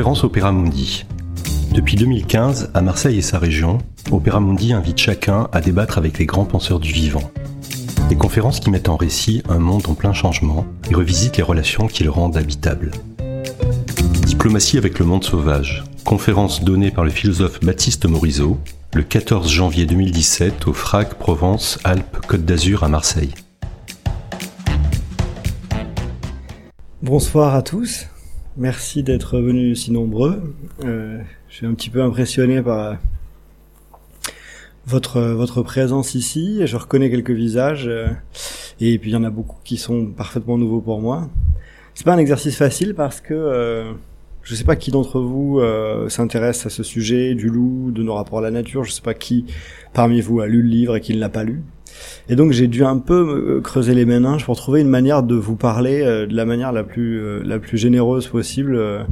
Conférence Opéra Mundi. Depuis 2015, à Marseille et sa région, Opéra Mundi invite chacun à débattre avec les grands penseurs du vivant. Des conférences qui mettent en récit un monde en plein changement et revisitent les relations qui le rendent habitable. Diplomatie avec le monde sauvage. Conférence donnée par le philosophe Baptiste Morisot le 14 janvier 2017 au FRAC Provence Alpes Côte d'Azur à Marseille. Bonsoir à tous. Merci d'être venus si nombreux. Euh, je suis un petit peu impressionné par votre votre présence ici. Je reconnais quelques visages euh, et puis il y en a beaucoup qui sont parfaitement nouveaux pour moi. C'est pas un exercice facile parce que euh, je sais pas qui d'entre vous euh, s'intéresse à ce sujet du loup, de nos rapports à la nature. Je sais pas qui parmi vous a lu le livre et qui ne l'a pas lu. Et donc j'ai dû un peu creuser les méninges pour trouver une manière de vous parler euh, de la manière la plus euh, la plus généreuse possible, euh,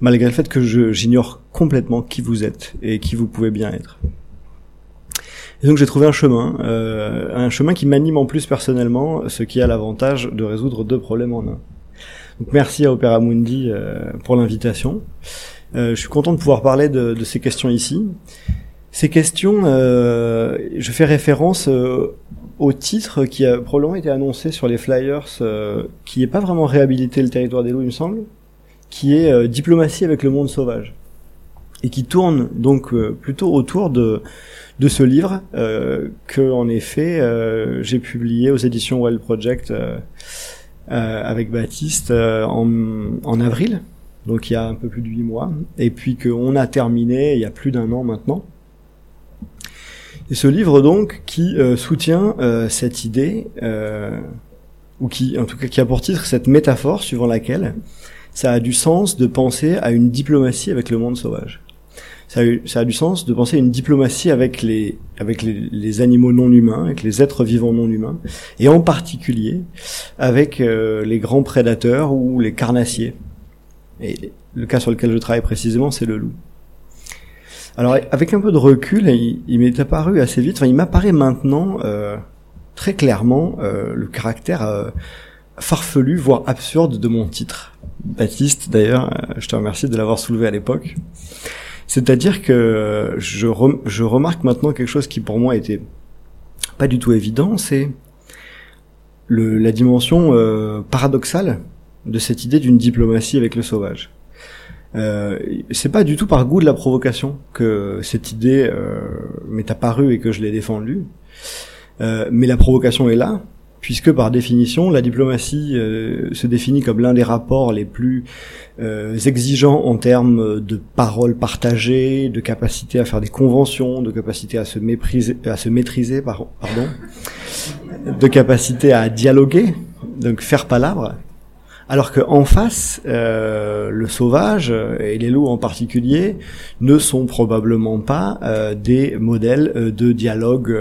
malgré le fait que j'ignore complètement qui vous êtes et qui vous pouvez bien être. Et donc j'ai trouvé un chemin, un chemin qui m'anime en plus personnellement, ce qui a l'avantage de résoudre deux problèmes en un. Donc merci à Opera Mundi pour l'invitation. je suis content de pouvoir parler de, ces questions ici. Ces questions, euh, je fais référence euh, au titre qui a probablement été annoncé sur les flyers, euh, qui n'est pas vraiment réhabilité le territoire des loups, il me semble, qui est Diplomatie avec le monde sauvage, et qui tourne donc plutôt autour de de ce livre que en effet j'ai publié aux éditions Wild Project avec Baptiste en, en avril, donc il y a un peu plus de huit mois, et puis qu'on a terminé il y a plus d'un an maintenant. Et ce livre donc qui euh, soutient euh, cette idée, euh, ou qui en tout cas qui a pour titre cette métaphore suivant laquelle ça a du sens de penser à une diplomatie avec le monde sauvage. Ça a, du sens de penser à une diplomatie avec les avec les, animaux non humains, avec les êtres vivants non humains, et en particulier avec les grands prédateurs ou les carnassiers. Et le cas sur lequel je travaille précisément, c'est le loup. Alors avec un peu de recul, il, m'est apparu assez vite, enfin il m'apparaît maintenant euh, très clairement euh, le caractère euh, farfelu, voire absurde de mon titre. Baptiste, d'ailleurs, je te remercie de l'avoir soulevé à l'époque. C'est-à-dire que je, je remarque maintenant quelque chose qui pour moi était pas du tout évident, c'est la dimension paradoxale de cette idée d'une diplomatie avec le sauvage. Euh, c'est pas du tout par goût de la provocation que cette idée euh, m'est apparue et que je l'ai défendue. Euh, mais la provocation est là, puisque par définition, la diplomatie euh, se définit comme l'un des rapports les plus euh, exigeants en termes de paroles partagées, de capacité à faire des conventions, de capacité à se mépriser, à se maîtriser, pardon, de capacité à dialoguer, donc faire palabre. Alors qu'en face, euh, le sauvage euh, et les loups en particulier ne sont probablement pas euh, des modèles de dialogue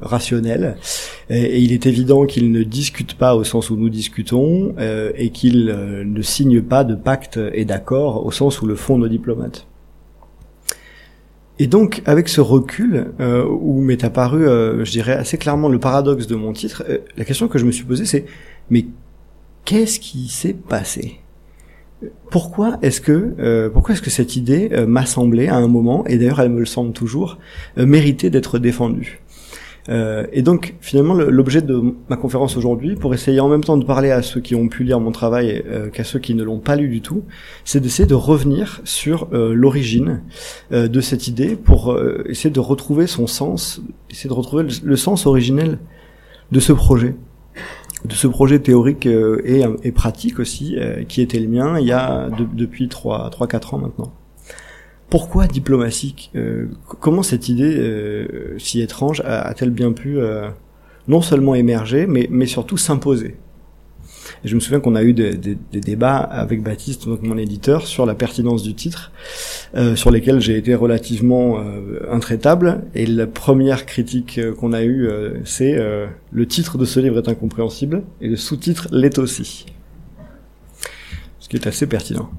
rationnel. Et, il est évident qu'ils ne discutent pas au sens où nous discutons et qu'ils ne signent pas de pacte et d'accord au sens où le font nos diplomates. Et donc, avec ce recul, où m'est apparu, je dirais assez clairement le paradoxe de mon titre, la question que je me suis posée, c'est mais qu'est-ce qui s'est passé? Pourquoi est-ce que euh, pourquoi est-ce que cette idée euh, m'a semblé à un moment et d'ailleurs elle me le semble toujours euh, mériter d'être défendue? Et donc finalement l'objet de ma conférence aujourd'hui pour essayer en même temps de parler à ceux qui ont pu lire mon travail qu'à ceux qui ne l'ont pas lu du tout c'est d'essayer de revenir sur l'origine de cette idée pour essayer de retrouver son sens essayer de retrouver le sens originel de ce projet de ce projet théorique euh, et, et, pratique aussi, euh, qui était le mien il y a depuis 3-4 ans maintenant. Pourquoi diplomatie euh, Comment cette idée si étrange a-t-elle bien pu non seulement émerger, mais surtout s'imposer? Je me souviens qu'on a eu des, des, des, débats avec Baptiste, donc mon éditeur, sur la pertinence du titre, euh, sur lesquels j'ai été relativement euh, intraitable. Et la première critique euh, qu'on a eue, euh, c'est euh, le titre de ce livre est incompréhensible et le sous-titre l'est aussi, ce qui est assez pertinent.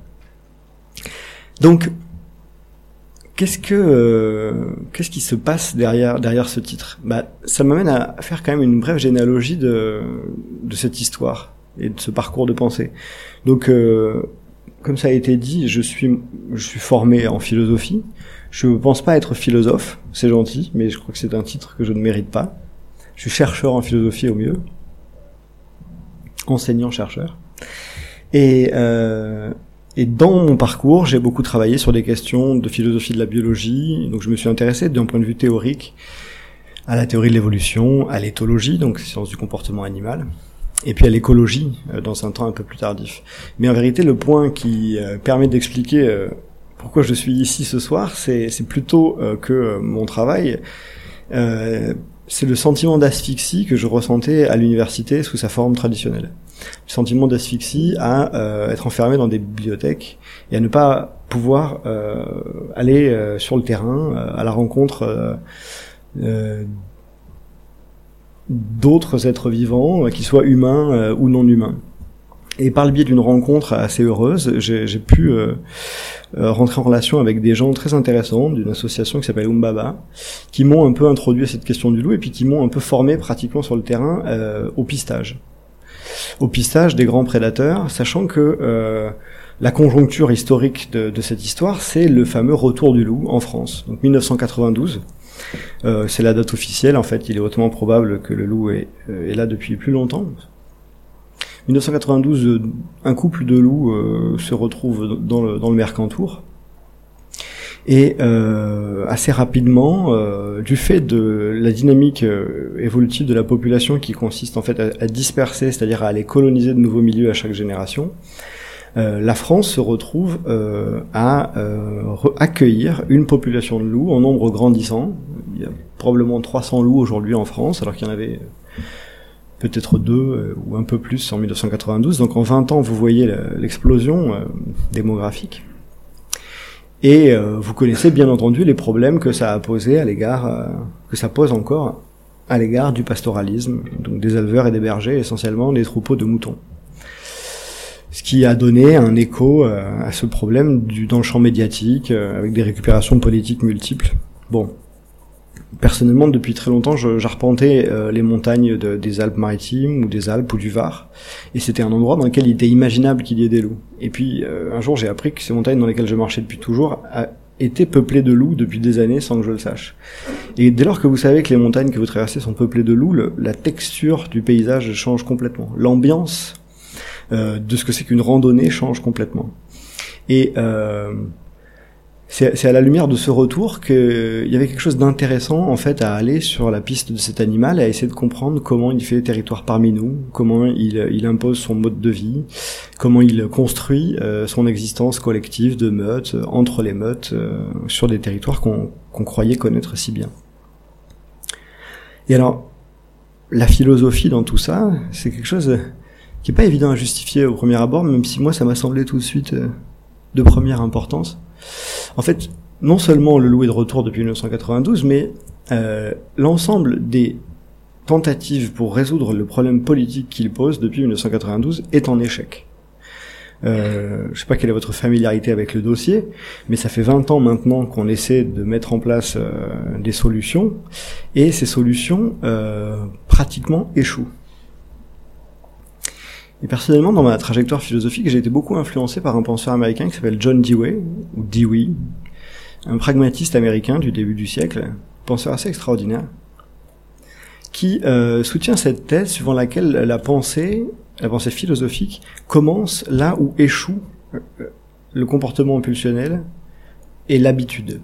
Donc, Qu'est-ce que qu'est-ce qui se passe derrière derrière ce titre? Bah, ça m'amène à faire quand même une brève généalogie de de cette histoire et de ce parcours de pensée. Donc, euh, comme ça a été dit, je suis, je suis formé en philosophie. Je ne pense pas être philosophe, c'est gentil, mais je crois que c'est un titre que je ne mérite pas. Je suis chercheur en philosophie au mieux, enseignant-chercheur. Et, euh, et dans mon parcours, j'ai beaucoup travaillé sur des questions de philosophie de la biologie. Donc je me suis intéressé d'un point de vue théorique à la théorie de l'évolution, à l'éthologie, donc science du comportement animal, et puis à l'écologie euh, dans un temps un peu plus tardif. Mais en vérité, le point qui euh, permet d'expliquer euh, pourquoi je suis ici ce soir, c'est plutôt que mon travail c'est le sentiment d'asphyxie que je ressentais à l'université sous sa forme traditionnelle. Le sentiment d'asphyxie à euh, être enfermé dans des bibliothèques et à ne pas pouvoir euh, aller euh, sur le terrain à la rencontre d'autres êtres vivants, qu'ils soient humains ou non humains. Et par le biais d'une rencontre assez heureuse, j'ai pu euh, euh, rentrer en relation avec des gens très intéressants d'une association qui s'appelle Umbaba, qui m'ont un peu introduit à cette question du loup et puis qui m'ont un peu formé pratiquement sur le terrain euh, au pistage. Au pistage des grands prédateurs, sachant que la conjoncture historique de, de cette histoire, c'est le fameux retour du loup en France, donc 1992. C'est la date officielle, en fait, il est hautement probable que le loup est, est là depuis plus longtemps, 1992, euh, un couple de loups euh, se retrouve dans le, dans le Mercantour. Et euh, assez rapidement, du fait de la dynamique évolutive de la population qui consiste en fait à, disperser, c'est-à-dire à aller coloniser de nouveaux milieux à chaque génération, la France se retrouve à accueillir une population de loups en nombre grandissant. Il y a probablement 300 loups aujourd'hui en France, alors qu'il y en avait peut-être deux euh, ou un peu plus en 1992. Donc en 20 ans, vous voyez l'explosion euh, démographique. Et euh, vous connaissez bien entendu les problèmes que ça a posé à l'égard, que ça pose encore à l'égard du pastoralisme, donc des éleveurs et des bergers, essentiellement des troupeaux de moutons. Ce qui a donné un écho à ce problème du, dans le champ médiatique, avec des récupérations politiques multiples. Bon, personnellement, depuis très longtemps, j'arpentais euh, les montagnes des Alpes-Maritimes ou des Alpes ou du Var, et c'était un endroit dans lequel il était imaginable qu'il y ait des loups. Et puis euh, un jour, j'ai appris que ces montagnes dans lesquelles je marchais depuis toujours étaient peuplées de loups depuis des années sans que je le sache. Et dès lors que vous savez que les montagnes que vous traversez sont peuplées de loups, la texture du paysage change complètement. L'ambiance euh, de ce que c'est qu'une randonnée change complètement. Et c'est à la lumière de ce retour qu'il y avait quelque chose d'intéressant en fait à aller sur la piste de cet animal, à essayer de comprendre comment il fait territoire parmi nous, comment il, il impose son mode de vie, comment il construit euh, son existence collective de meutes, entre les meutes, euh, sur des territoires qu'on croyait connaître si bien. Et alors, la philosophie dans tout ça, c'est quelque chose qui est pas évident à justifier au premier abord, même si moi ça m'a semblé tout de suite euh, de première importance. En fait, non seulement le loup est de retour depuis 1992, mais euh, l'ensemble des tentatives pour résoudre le problème politique qu'il pose depuis 1992 est en échec. Euh, je sais pas quelle est votre familiarité avec le dossier, mais ça fait 20 ans maintenant qu'on essaie de mettre en place euh, des solutions, et ces solutions euh, pratiquement échouent. Et personnellement, dans ma trajectoire philosophique, j'ai été beaucoup influencé par un penseur américain qui s'appelle John Dewey, ou Dewey, un pragmatiste américain du début du siècle, penseur assez extraordinaire, qui euh, soutient cette thèse suivant laquelle la pensée, la pensée philosophique, commence là où échoue euh, le comportement impulsionnel et l'habitude.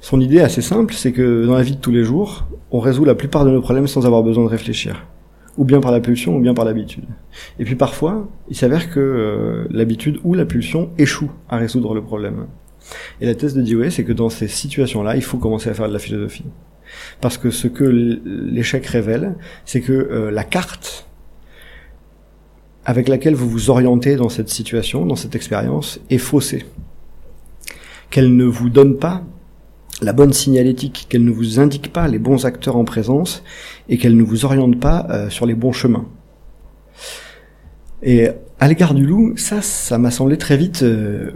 Son idée assez simple, c'est que dans la vie de tous les jours, on résout la plupart de nos problèmes sans avoir besoin de réfléchir ou bien par la pulsion, ou bien par l'habitude. Et puis parfois, il s'avère que euh, l'habitude ou la pulsion échoue à résoudre le problème. Et la thèse de Dewey, c'est que dans ces situations-là, il faut commencer à faire de la philosophie. Parce que ce que l'échec révèle, c'est que euh, la carte avec laquelle vous vous orientez dans cette situation, dans cette expérience, est faussée. Qu'elle ne vous donne pas la bonne signalétique, qu'elle ne vous indique pas les bons acteurs en présence et qu'elle ne vous oriente pas euh, sur les bons chemins. Et à l'égard du loup, ça, ça m'a semblé très vite euh,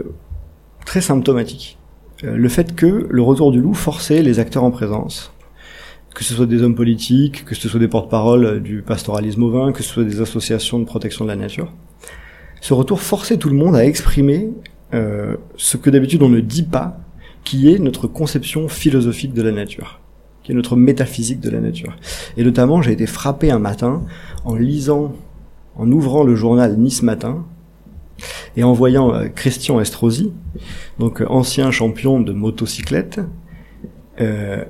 très symptomatique. Euh, le fait que le retour du loup forçait les acteurs en présence, que ce soit des hommes politiques, que ce soit des porte-paroles du pastoralisme ovin, que ce soit des associations de protection de la nature, ce retour forçait tout le monde à exprimer ce que d'habitude on ne dit pas, qui est notre conception philosophique de la nature, qui est notre métaphysique de la nature. Et notamment, j'ai été frappé un matin en lisant, en ouvrant le journal Nice Matin, et en voyant euh, Christian Estrosi, donc euh, ancien champion de motocyclette, euh,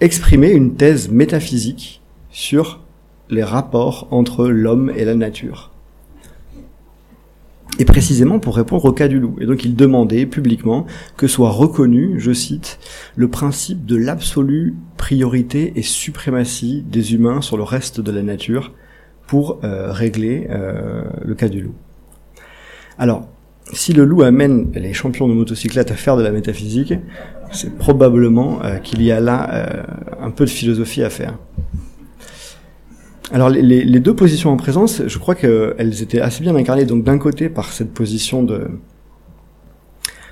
exprimer une thèse métaphysique sur les rapports entre l'homme et la nature. Et précisément pour répondre au cas du loup. Et donc il demandait publiquement que soit reconnu, je cite, le principe de l'absolue priorité et suprématie des humains sur le reste de la nature pour euh, régler euh, le cas du loup. Alors, si le loup amène les champions de motocyclette à faire de la métaphysique, c'est probablement euh, qu'il y a là un peu de philosophie à faire. Alors les, deux positions en présence, je crois qu'elles étaient assez bien incarnées. Donc d'un côté par cette position de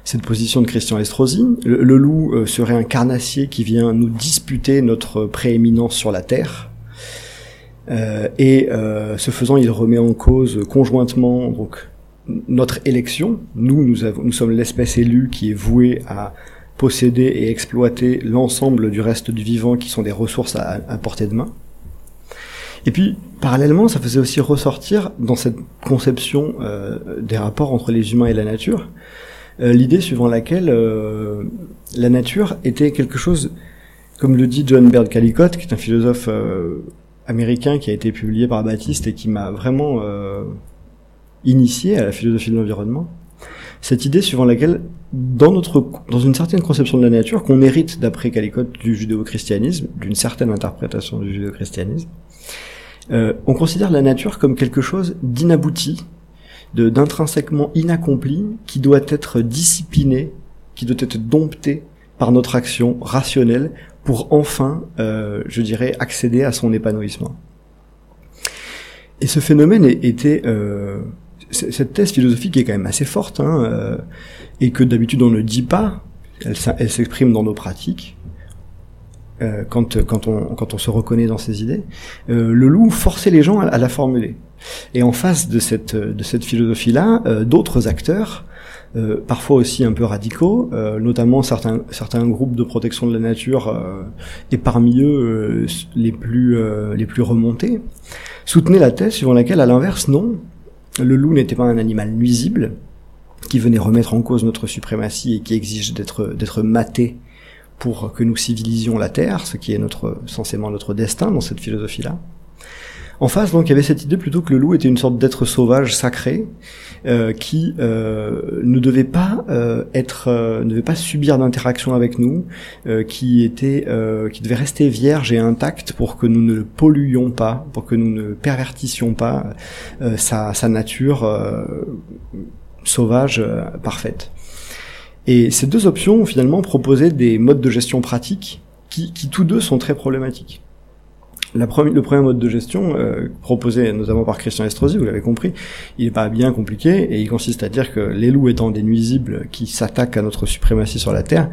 cette position de Christian Estrosi, le, loup euh, serait un carnassier qui vient nous disputer notre prééminence sur la terre. Euh, et euh, ce faisant, il remet en cause conjointement donc notre élection. Nous, nous, avons, nous sommes l'espèce élue qui est vouée à posséder et exploiter l'ensemble du reste du vivant qui sont des ressources à, à portée de main. Et puis, parallèlement, ça faisait aussi ressortir dans cette conception euh, des rapports entre les humains et la nature, euh, l'idée suivant laquelle euh, la nature était quelque chose, comme le dit John Baird Callicott, qui est un philosophe américain qui a été publié par Baptiste et qui m'a vraiment initié à la philosophie de l'environnement. Cette idée suivant laquelle, dans notre, dans une certaine conception de la nature, qu'on hérite d'après Callicott du judéo-christianisme, d'une certaine interprétation du judéo-christianisme, euh, on considère la nature comme quelque chose d'inabouti, d'intrinsèquement inaccompli, qui doit être discipliné, qui doit être dompté par notre action rationnelle pour enfin, euh, je dirais, accéder à son épanouissement. Et ce phénomène était euh, cette thèse philosophique est quand même assez forte, hein, et que d'habitude on ne dit pas. Elle, s'exprime dans nos pratiques. Euh, quand, quand, on, quand on se reconnaît dans ses idées, euh, le loup forçait les gens à, la formuler. Et en face de cette, de cette philosophie-là, euh, d'autres acteurs, parfois aussi un peu radicaux, notamment certains, certains groupes de protection de la nature, et parmi eux les, plus, les plus remontés, soutenaient la thèse suivant laquelle, à l'inverse, non, le loup n'était pas un animal nuisible, qui venait remettre en cause notre suprématie et qui exige d'être maté pour que nous civilisions la Terre, ce qui est notre censément notre destin dans cette philosophie-là. En face, donc, il y avait cette idée plutôt que le loup était une sorte d'être sauvage sacré euh, qui euh, ne devait pas euh, être, ne devait pas subir d'interaction avec nous, qui était, qui devait rester vierge et intact pour que nous ne le polluions pas, pour que nous ne pervertissions pas sa, sa, nature sauvage parfaite. Et ces deux options, finalement, proposaient des modes de gestion pratiques qui, qui tous deux sont très problématiques. Le premier mode de gestion, euh, proposé notamment par Christian Estrosi, vous l'avez compris, il n'est pas bien compliqué et il consiste à dire que les loups étant des nuisibles qui s'attaquent à notre suprématie sur la Terre,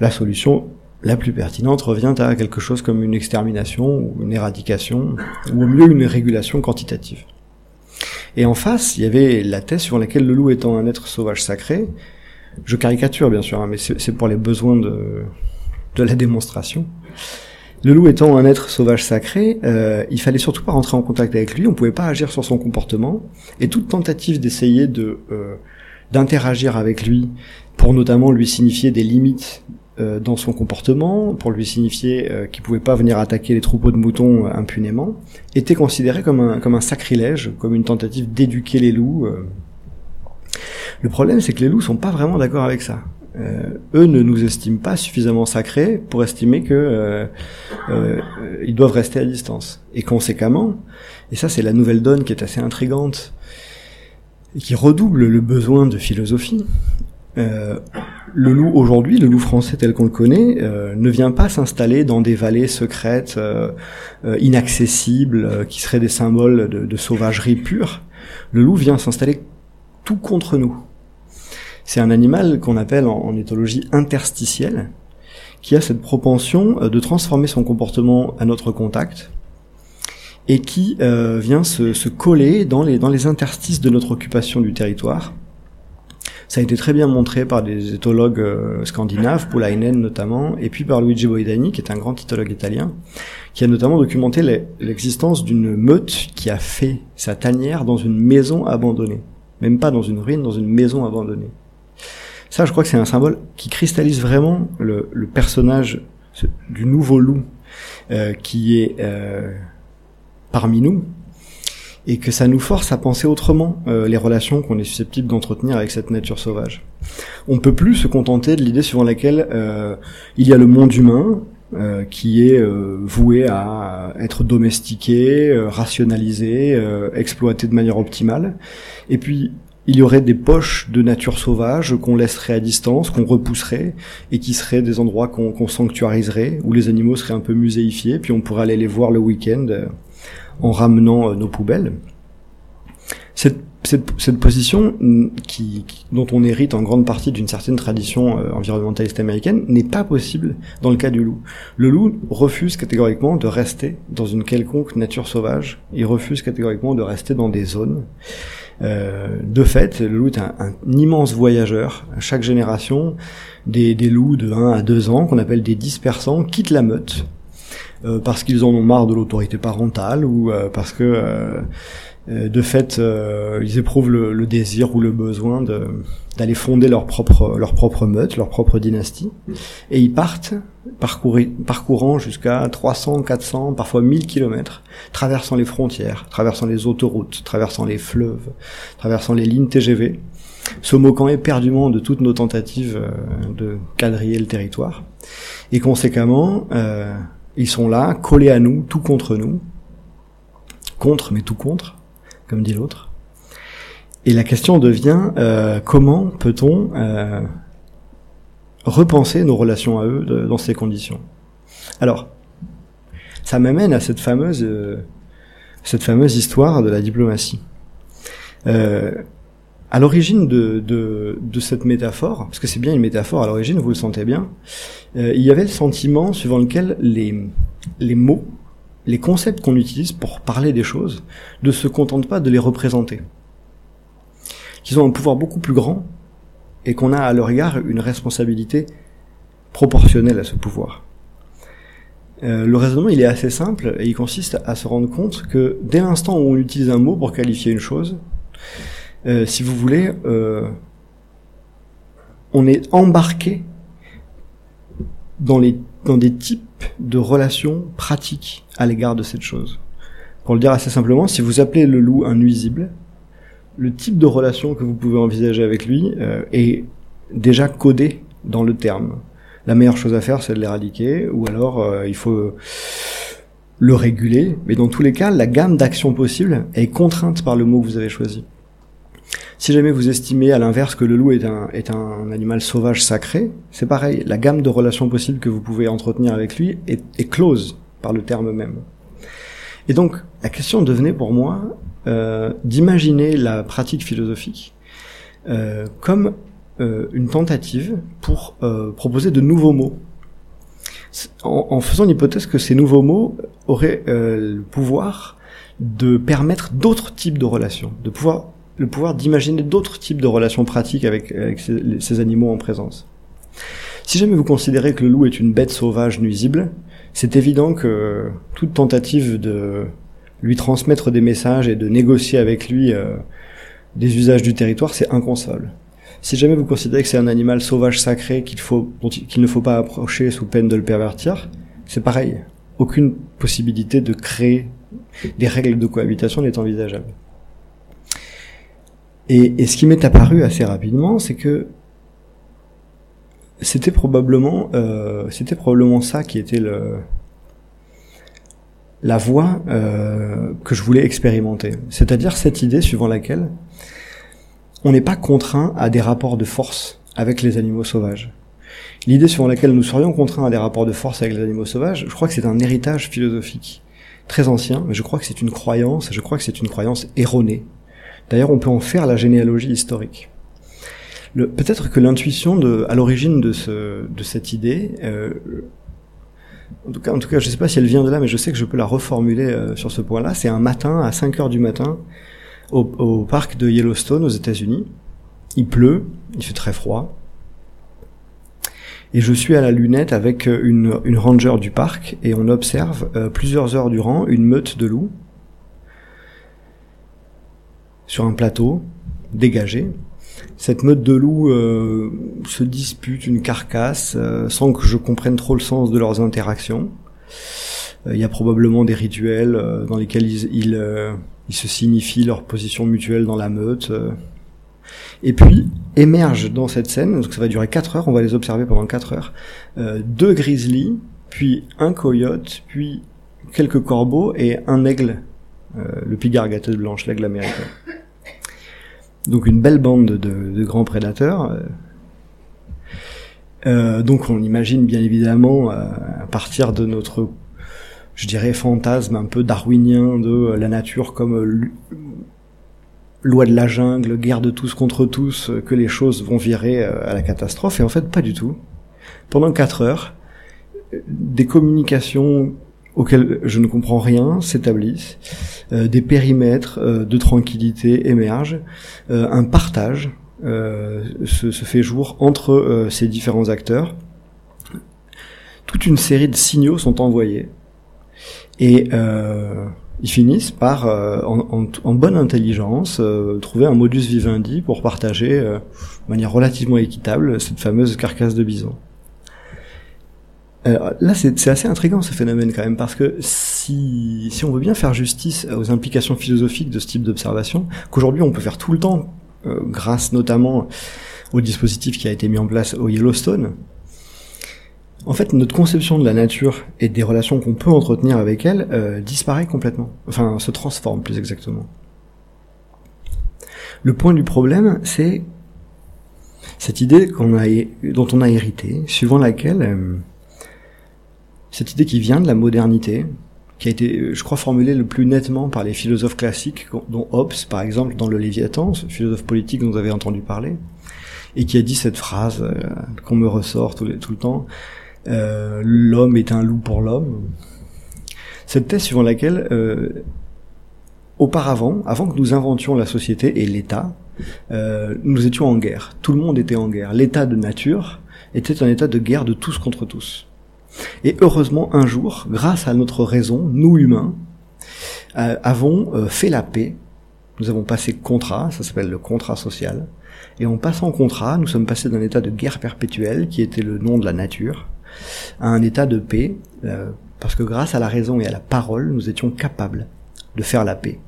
la solution la plus pertinente revient à quelque chose comme une extermination ou une éradication, ou au mieux une régulation quantitative. Et en face, il y avait la thèse sur laquelle le loup étant un être sauvage sacré, je caricature bien sûr, hein, mais c'est pour les besoins de, de la démonstration. Le loup étant un être sauvage sacré, euh, il fallait surtout pas rentrer en contact avec lui, on pouvait pas agir sur son comportement, et toute tentative d'essayer de euh, d'interagir avec lui pour notamment lui signifier des limites euh, dans son comportement, pour lui signifier euh, qu'il pouvait pas venir attaquer les troupeaux de moutons impunément, était considéré comme un comme un sacrilège, comme une tentative d'éduquer les loups le problème, c'est que les loups sont pas vraiment d'accord avec ça. Euh, eux ne nous estiment pas suffisamment sacrés pour estimer que euh, euh, ils doivent rester à distance. Et conséquemment, et ça c'est la nouvelle donne qui est assez intrigante et qui redouble le besoin de philosophie. le loup aujourd'hui, le loup français tel qu'on le connaît, ne vient pas s'installer dans des vallées secrètes, inaccessibles, qui seraient des symboles de sauvagerie pure. Le loup vient s'installer tout contre nous. C'est un animal qu'on appelle en, éthologie interstitielle, qui a cette propension euh, de transformer son comportement à notre contact, et qui euh, vient se, coller dans les, dans interstices de notre occupation du territoire. Ça a été très bien montré par des éthologues euh, scandinaves, Pulainen notamment, et puis par Luigi Boidani, qui est un grand éthologue italien, qui a notamment documenté l'existence d'une meute qui a fait sa tanière dans une maison abandonnée. Même pas dans une ruine, dans une maison abandonnée. Ça, je crois que c'est un symbole qui cristallise vraiment le, personnage du nouveau loup euh, qui est euh, parmi nous et que ça nous force à penser autrement euh, les relations qu'on est susceptible d'entretenir avec cette nature sauvage. On peut plus se contenter de l'idée suivant laquelle il y a le monde humain qui est voué à être domestiqué, rationalisé, exploité de manière optimale, et puis il y aurait des poches de nature sauvage qu'on laisserait à distance, qu'on repousserait, et qui seraient des endroits qu'on sanctuariserait, où les animaux seraient un peu muséifiés, puis on pourrait aller les voir le week-end euh, en ramenant euh, nos poubelles. Cette, cette, position, mm, qui, dont on hérite en grande partie d'une certaine tradition euh, environnementaliste américaine, n'est pas possible dans le cas du loup. Le loup refuse catégoriquement de rester dans une quelconque nature sauvage, il refuse catégoriquement de rester dans des zones. Euh, de fait, le loup est un, immense voyageur. Chaque génération, des, loups de 1 à 2 ans, qu'on appelle des dispersants, quittent la meute euh, parce qu'ils en ont marre de l'autorité parentale ou euh, parce que de fait, euh, ils éprouvent le, désir ou le besoin d'aller fonder leur propre leur propre meute, leur propre dynastie, et ils partent parcourant jusqu'à 300, 400, parfois 1000 kilomètres, traversant les frontières, traversant les autoroutes, traversant les fleuves, traversant les lignes TGV, se moquant éperdument de toutes nos tentatives euh, de quadriller le territoire, et conséquemment, ils sont là, collés à nous, tout contre nous, contre mais tout contre, comme dit l'autre. Et la question devient euh, comment peut-on euh, repenser nos relations à eux dans ces conditions? Alors, ça m'amène à cette fameuse euh, cette fameuse histoire de la diplomatie. à l'origine de, de, de, cette métaphore, parce que c'est bien une métaphore à l'origine, vous le sentez bien, il y avait le sentiment suivant lequel les, les mots les concepts qu'on utilise pour parler des choses ne se contentent pas de les représenter. Qu'ils ont un pouvoir beaucoup plus grand et qu'on a à leur égard une responsabilité proportionnelle à ce pouvoir. Euh, le raisonnement, il est assez simple et il consiste à se rendre compte que dès l'instant où on utilise un mot pour qualifier une chose, euh, si vous voulez, euh, on est embarqué dans les dans des types de relations pratiques à l'égard de cette chose. Pour le dire assez simplement, si vous appelez le loup un nuisible, le type de relation que vous pouvez envisager avec lui euh, est déjà codé dans le terme. La meilleure chose à faire, c'est de l'éradiquer, ou alors euh, il faut le réguler, mais dans tous les cas, la gamme d'actions possibles est contrainte par le mot que vous avez choisi. Si jamais vous estimez à l'inverse que le loup est un, est un animal sauvage sacré, c'est pareil, la gamme de relations possibles que vous pouvez entretenir avec lui est, est close par le terme même. Et donc, la question devenait pour moi euh, d'imaginer la pratique philosophique euh, comme euh, une tentative pour euh, proposer de nouveaux mots. En, en faisant l'hypothèse que ces nouveaux mots auraient euh, le pouvoir de permettre d'autres types de relations, de pouvoir le pouvoir d'imaginer d'autres types de relations pratiques avec, ces, animaux en présence. Si jamais vous considérez que le loup est une bête sauvage nuisible, c'est évident que toute tentative de lui transmettre des messages et de négocier avec lui euh, des usages du territoire, c'est inconcevable. Si jamais vous considérez que c'est un animal sauvage sacré qu'il faut, qu'il ne faut pas approcher sous peine de le pervertir, c'est pareil. Aucune possibilité de créer des règles de cohabitation n'est envisageable. Et, ce qui m'est apparu assez rapidement, c'est que c'était probablement, euh, c'était probablement ça qui était le, la voie euh, que je voulais expérimenter. C'est-à-dire cette idée suivant laquelle on n'est pas contraint à des rapports de force avec les animaux sauvages. L'idée suivant laquelle nous serions contraints à des rapports de force avec les animaux sauvages, je crois que c'est un héritage philosophique très ancien, mais je crois que c'est une croyance, je crois que c'est une croyance erronée, D'ailleurs, on peut en faire la généalogie historique. Peut-être que l'intuition à l'origine de, ce, de cette idée euh, en tout cas, en tout je sais pas si elle vient de là, mais je sais que je peux la reformuler euh, sur ce point-là. C'est un matin à 5 heures du matin au, parc de Yellowstone aux États-Unis. Il pleut, il fait très froid. Et je suis à la lunette avec une, une ranger du parc et on observe euh, plusieurs heures durant une meute de loups sur un plateau dégagé. Cette meute de loups euh, se dispute une carcasse euh, sans que je comprenne trop le sens de leurs interactions. Euh, il y a probablement des rituels dans lesquels ils, se signifient leur position mutuelle dans la meute. Et puis émerge dans cette scène, donc ça va durer 4 heures, on va les observer pendant 4 heures, deux grizzlies, puis un coyote, puis quelques corbeaux et un aigle, le pigargue à tête blanche, l'aigle américain. Donc une belle bande de, de grands prédateurs. Euh, euh donc on imagine bien évidemment euh, à partir de notre, je dirais, fantasme un peu darwinien de la nature comme loi de la jungle, guerre de tous contre tous, que les choses vont virer à la catastrophe. Et en fait, pas du tout. Pendant quatre heures, des communications auxquels je ne comprends rien s'établissent, euh, des périmètres euh, de tranquillité émergent, euh, un partage se, se, fait jour entre ces différents acteurs. Toute une série de signaux sont envoyés et ils finissent par, en, en, en, bonne intelligence, trouver un modus vivendi pour partager de manière relativement équitable cette fameuse carcasse de bison. Alors, là, c'est assez intriguant ce phénomène quand même, parce que si, si on veut bien faire justice aux implications philosophiques de ce type d'observation, qu'aujourd'hui on peut faire tout le temps, euh, grâce notamment au dispositif qui a été mis en place au Yellowstone, en fait, notre conception de la nature et des relations qu'on peut entretenir avec elle euh, disparaît complètement, enfin se transforme plus exactement. Le point du problème, c'est cette idée a, dont on a hérité, suivant laquelle euh, cette idée qui vient de la modernité, qui a été, je crois, formulée le plus nettement par les philosophes classiques, dont Hobbes, par exemple, dans le Léviathan, ce philosophe politique dont vous avez entendu parler, et qui a dit cette phrase euh, qu'on me ressort tout, le temps, euh, l'homme est un loup pour l'homme. Cette thèse suivant laquelle, euh, auparavant, avant que nous inventions la société et l'État, euh, nous étions en guerre. Tout le monde était en guerre. L'état de nature était un état de guerre de tous contre tous. Et heureusement, un jour, grâce à notre raison, nous humains, euh, avons euh, fait la paix. Nous avons passé contrat, ça s'appelle le contrat social. Et en passant contrat, nous sommes passés d'un état de guerre perpétuelle, qui était le nom de la nature, à un état de paix, euh, parce que grâce à la raison et à la parole, nous étions capables de faire la paix.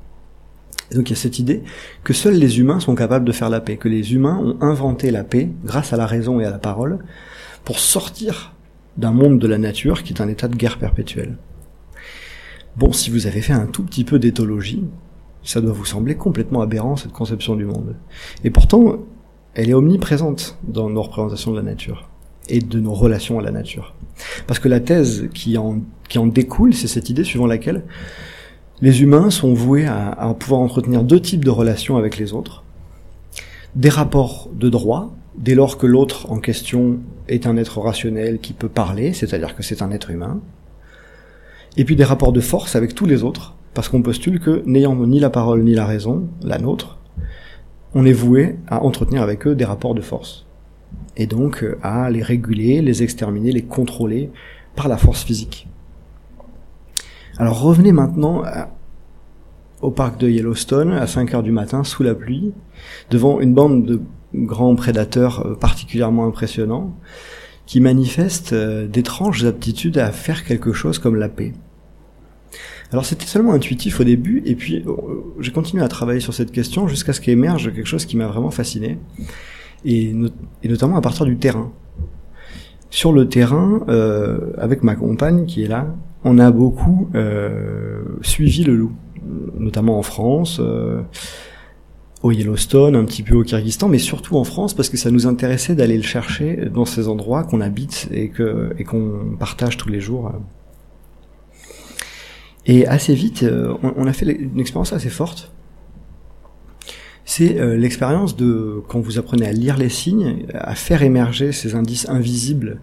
Donc il y a cette idée que seuls les humains sont capables de faire la paix, que les humains ont inventé la paix grâce à la raison et à la parole pour sortir d'un monde de la nature qui est un état de guerre perpétuelle. Bon, si vous avez fait un tout petit peu d'éthologie, ça doit vous sembler complètement aberrant cette conception du monde. Et pourtant, elle est omniprésente dans nos représentations de la nature et de nos relations à la nature. Parce que la thèse qui en, découle, c'est cette idée suivant laquelle les humains sont voués à pouvoir entretenir deux types de relations avec les autres. Des rapports de droit, dès lors que l'autre en question est un être rationnel qui peut parler, c'est-à-dire que c'est un être humain, et puis des rapports de force avec tous les autres, parce qu'on postule que, n'ayant ni la parole ni la raison, la nôtre, on est voué à entretenir avec eux des rapports de force, et donc euh, à les réguler, les exterminer, les contrôler par la force physique. Alors revenez maintenant au parc de Yellowstone à 5 heures du matin sous la pluie, devant une bande de grands prédateurs euh, particulièrement impressionnants, qui manifestent euh, d'étranges aptitudes à faire quelque chose comme la paix. Alors c'était seulement intuitif au début, et puis euh, j'ai continué à travailler sur cette question jusqu'à ce qu'émerge quelque chose qui m'a vraiment fasciné, et, notamment à partir du terrain. Sur le terrain, avec ma compagne qui est là, on a beaucoup suivi le loup, notamment en France au Yellowstone, un petit peu au Kyrgyzstan, mais surtout en France parce que ça nous intéressait d'aller le chercher dans ces endroits qu'on habite et que et qu'on partage tous les jours. Et assez vite, euh, on, a fait une expérience assez forte. c'est euh, l'expérience de quand vous apprenez à lire les signes, à faire émerger ces indices invisibles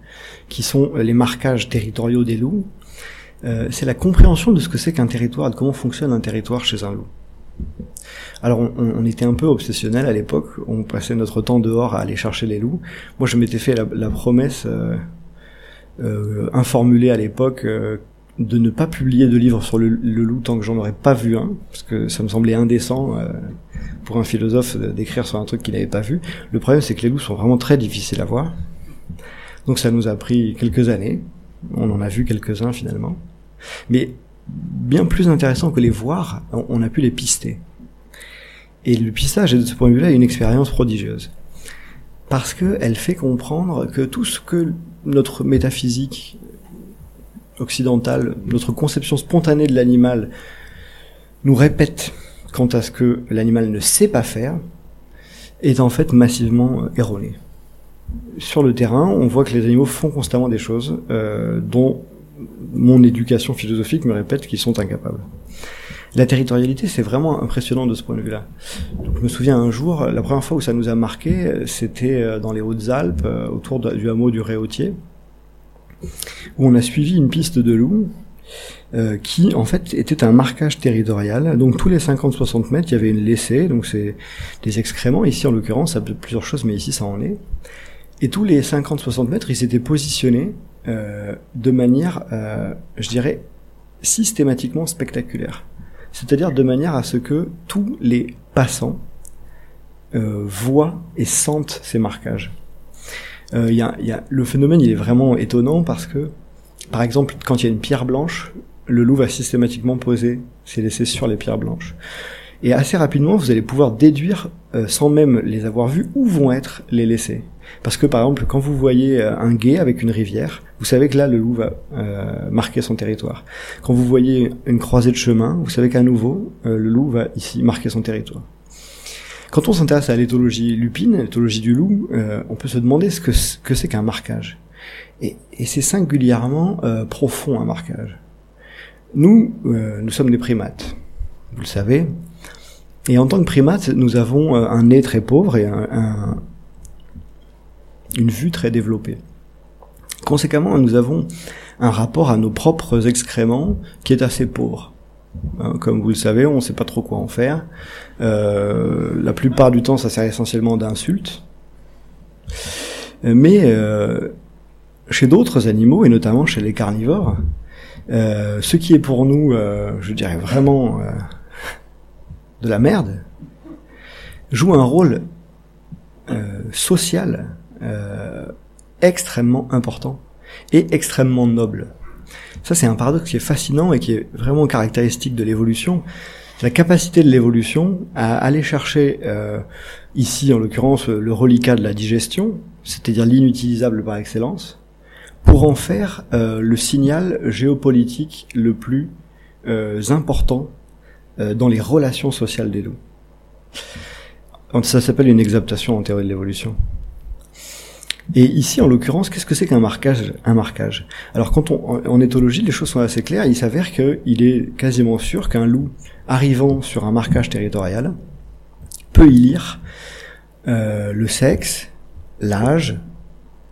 qui sont les marquages territoriaux des loups. Euh, c'est la compréhension de ce que c'est qu'un territoire, de comment fonctionne un territoire chez un loup. Alors on, était un peu obsessionnel à l'époque, on passait notre temps dehors à aller chercher les loups. Moi je m'étais fait la, promesse euh, euh, informulée à l'époque euh, de ne pas publier de livre sur le, le loup tant que j'en aurais pas vu un, parce que ça me semblait indécent pour un philosophe d'écrire sur un truc qu'il n'avait pas vu. Le problème c'est que les loups sont vraiment très difficiles à voir, donc ça nous a pris quelques années. On en a vu quelques-uns finalement, mais bien plus intéressant que les voir, on a pu les pister. Et le pistage, de ce point de vue-là, une expérience prodigieuse. Parce qu'elle fait comprendre que tout ce que notre métaphysique occidentale, notre conception spontanée de l'animal nous répète quant à ce que l'animal ne sait pas faire, est en fait massivement erroné. Sur le terrain, on voit que les animaux font constamment des choses euh, dont mon éducation philosophique me répète qu'ils sont incapables. La territorialité, c'est vraiment impressionnant de ce point de vue-là. Je me souviens un jour, la première fois où ça nous a marqué, c'était euh, dans les Hautes-Alpes, euh, autour du hameau du Réautier, où on a suivi une piste de loup euh, qui, en fait, était un marquage territorial. Donc, tous les 50-60 mètres, il y avait une laissée, donc c'est des excréments. Ici, en l'occurrence, ça peut plusieurs choses, mais ici, ça en est. Et tous les 50-60 mètres, ils s'étaient positionnés euh, de manière, euh, je dirais, systématiquement spectaculaire. C'est-à-dire de manière à ce que tous les passants euh, voient et sentent ces marquages. Euh, le phénomène, est vraiment étonnant parce que, par exemple, quand il y a une pierre blanche, le loup va systématiquement poser ses laissés sur les pierres blanches. Et assez rapidement, vous allez pouvoir déduire, euh, sans même les avoir vus, où vont être les laissés. Parce que par exemple, quand vous voyez euh, un gué avec une rivière, vous savez que là, le loup va euh, marquer son territoire. Quand vous voyez une croisée de chemin, vous savez qu'à nouveau, euh, le loup va ici marquer son territoire. Quand on s'intéresse à l'éthologie lupine, l'éthologie du loup, euh, on peut se demander ce que c'est qu'un marquage. Et, et c'est singulièrement euh, profond un marquage. Nous, euh, nous sommes des primates, vous le savez. Et en tant que primates, nous avons un nez très pauvre et un, un une vue très développée. Conséquemment, nous avons un rapport à nos propres excréments qui est assez pauvre. Hein, comme vous le savez, on ne sait pas trop quoi en faire. Euh, la plupart du temps, ça sert essentiellement d'insultes. Mais euh, chez d'autres animaux, et notamment chez les carnivores, euh, ce qui est pour nous, euh, je dirais vraiment euh, de la merde, joue un rôle euh, extrêmement important et extrêmement noble. Ça, c'est un paradoxe qui est fascinant et qui est vraiment caractéristique de l'évolution. La capacité de l'évolution à aller chercher, euh, ici en l'occurrence, le reliquat de la digestion, c'est-à-dire l'inutilisable par excellence, pour en faire euh, le signal géopolitique le plus important dans les relations sociales des loups. Ça s'appelle une exaptation en théorie de l'évolution. Et ici, en l'occurrence, qu'est-ce que c'est qu'un marquage Un marquage? Alors, quand on en éthologie, les choses sont assez claires. Il s'avère qu'il est quasiment sûr qu'un loup arrivant sur un marquage territorial peut y lire euh, le sexe, l'âge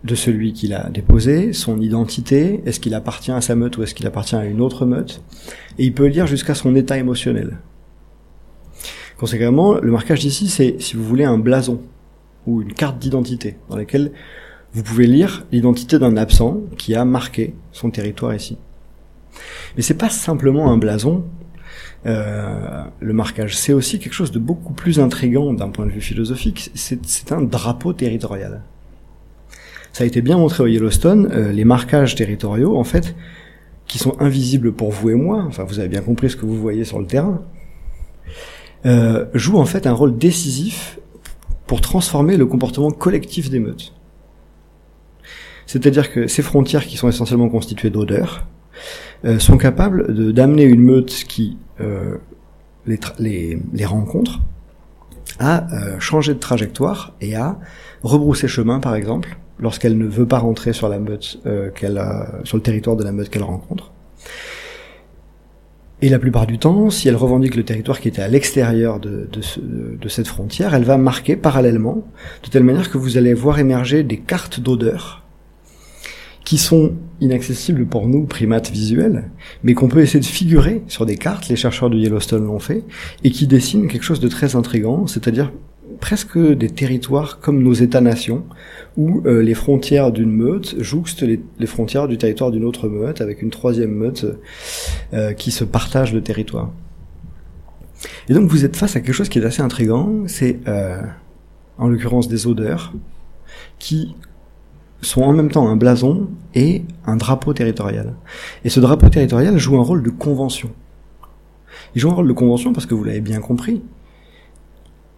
de celui qui l'a déposé, son identité, est-ce qu'il appartient à sa meute ou est-ce qu'il appartient à une autre meute, et il peut lire jusqu'à son état émotionnel. Conséquemment, le marquage d'ici, c'est, si vous voulez, un blason ou une carte d'identité dans laquelle vous pouvez lire l'identité d'un absent qui a marqué son territoire ici. Mais c'est pas simplement un blason. Euh, le marquage, c'est aussi quelque chose de beaucoup plus intrigant d'un point de vue philosophique. C'est un drapeau territorial. Ça a été bien montré au Yellowstone. Euh, les marquages territoriaux, en fait, qui sont invisibles pour vous et moi. Enfin, vous avez bien compris ce que vous voyez sur le terrain. Euh, jouent en fait un rôle décisif pour transformer le comportement collectif des meutes. C'est-à-dire que ces frontières qui sont essentiellement constituées d'odeurs euh, sont capables d'amener une meute qui euh, les, les, les, rencontre à euh, changer de trajectoire et à rebrousser chemin, par exemple, lorsqu'elle ne veut pas rentrer sur la meute qu'elle sur le territoire de la meute qu'elle rencontre. Et la plupart du temps, si elle revendique le territoire qui était à l'extérieur de, cette frontière, elle va marquer parallèlement, de telle manière que vous allez voir émerger des cartes d'odeur qui sont inaccessibles pour nous, primates visuels, mais qu'on peut essayer de figurer sur des cartes, les chercheurs de Yellowstone l'ont fait, et qui dessinent quelque chose de très intrigant, c'est-à-dire presque des territoires comme nos États-nations, où euh, les frontières d'une meute jouxtent les, frontières du territoire d'une autre meute, avec une troisième meute euh, qui se partage le territoire. Et donc vous êtes face à quelque chose qui est assez intrigant, c'est euh, en l'occurrence des odeurs, qui sont en même temps un blason et un drapeau territorial. Et ce drapeau territorial joue un rôle de convention. Il joue un rôle de convention parce que vous l'avez bien compris,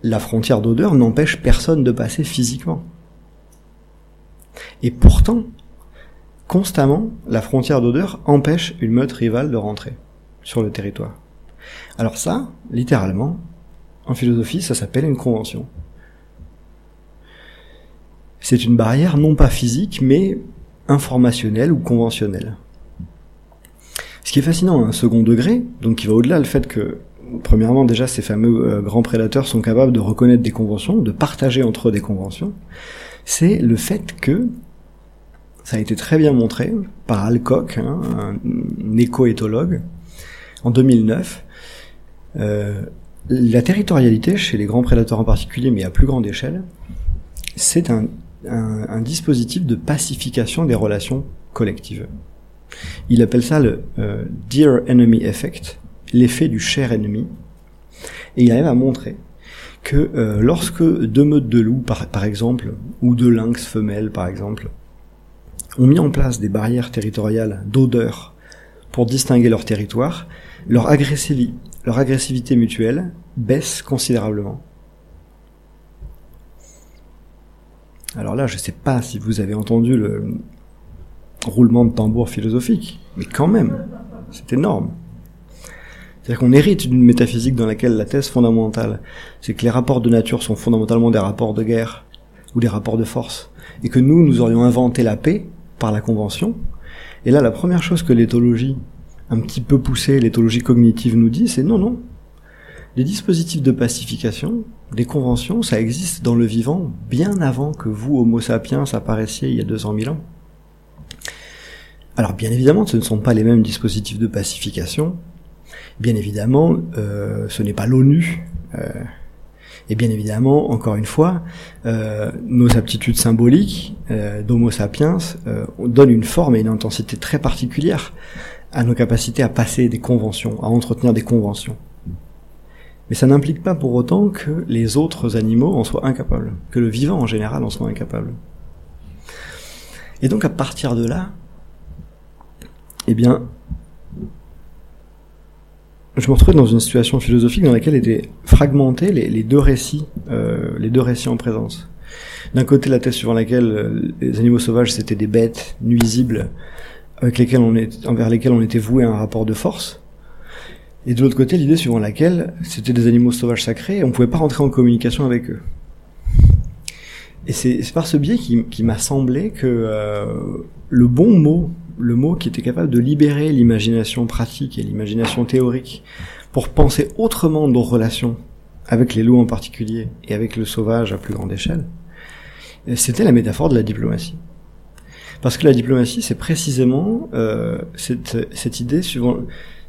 la frontière d'odeur n'empêche personne de passer physiquement. Et pourtant, constamment, la frontière d'odeur empêche une meute rivale de rentrer sur le territoire. Alors ça, littéralement, en philosophie, ça s'appelle une convention. C'est une barrière non pas physique, mais informationnelle ou conventionnelle. Ce qui est fascinant un second degré, donc qui va au-delà le fait que premièrement, déjà, ces fameux euh, grands prédateurs sont capables de reconnaître des conventions, de partager entre eux des conventions. C'est le fait que ça a été très bien montré par Alcock, hein, un éco-éthologue, en 2009. Euh, la territorialité chez les grands prédateurs en particulier, mais à plus grande échelle, c'est un, dispositif de pacification des relations collectives. Il appelle ça le euh, Dear Enemy Effect, l'effet du cher ennemi. Et il arrive à montrer que euh, lorsque deux meutes de loups, par, exemple, ou de lynx femelles, par exemple, ont mis en place des barrières territoriales d'odeur pour distinguer leur territoire, leur, agressivité, leur agressivité mutuelle baisse considérablement. Alors là, je ne sais pas si vous avez entendu le roulement de tambour philosophique, mais quand même, c'est énorme. C'est-à-dire qu'on hérite d'une métaphysique dans laquelle la thèse fondamentale, c'est que les rapports de nature sont fondamentalement des rapports de guerre ou des rapports de force, et que nous, nous aurions inventé la paix par la convention. Et là, la première chose que l'éthologie, un petit peu poussée, l'éthologie cognitive nous dit, c'est non, non. Les dispositifs de pacification, des conventions, ça existe dans le vivant bien avant que vous, Homo sapiens, apparaissiez il y a 200 000 ans. Alors bien évidemment, ce ne sont pas les mêmes dispositifs de pacification Bien évidemment, euh, ce n'est pas l'ONU. Euh, et bien évidemment, encore une fois, euh, nos aptitudes symboliques d'Homo sapiens donnent une forme et une intensité très particulière à nos capacités à passer des conventions, à entretenir des conventions. Mais ça n'implique pas pour autant que les autres animaux en soient incapables, que le vivant en général en soit incapable. Et donc à partir de là, eh bien, je me retrouvais dans une situation philosophique dans laquelle étaient fragmentés les, deux récits, euh, les deux récits en présence. D'un côté, la thèse suivant laquelle euh, les animaux sauvages c'était des bêtes nuisibles avec lesquelles on est, envers lesquelles on était voué à un rapport de force. Et de l'autre côté, l'idée suivant laquelle c'était des animaux sauvages sacrés et on pouvait pas rentrer en communication avec eux. Et c'est par ce biais qui, qui m'a semblé que euh, le bon mot le mot qui était capable de libérer l'imagination pratique et l'imagination théorique pour penser autrement nos relations avec les loups en particulier et avec le sauvage à plus grande échelle, c'était la métaphore de la diplomatie. Parce que la diplomatie, c'est précisément euh, cette, cette, idée suivant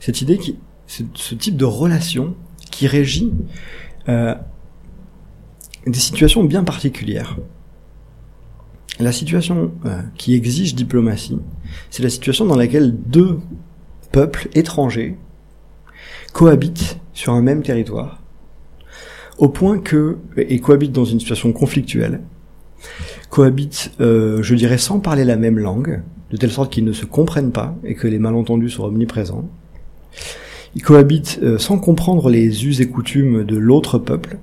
cette idée qui, ce, type de relation qui régit euh, des situations bien particulières. La situation euh, qui exige diplomatie, c'est la situation dans laquelle deux peuples étrangers cohabitent sur un même territoire, au point que, et cohabitent dans une situation conflictuelle, cohabitent, euh, je dirais, sans parler la même langue, de telle sorte qu'ils ne se comprennent pas et que les malentendus sont omniprésents. Ils cohabitent euh, sans comprendre les us et coutumes de l'autre peuple,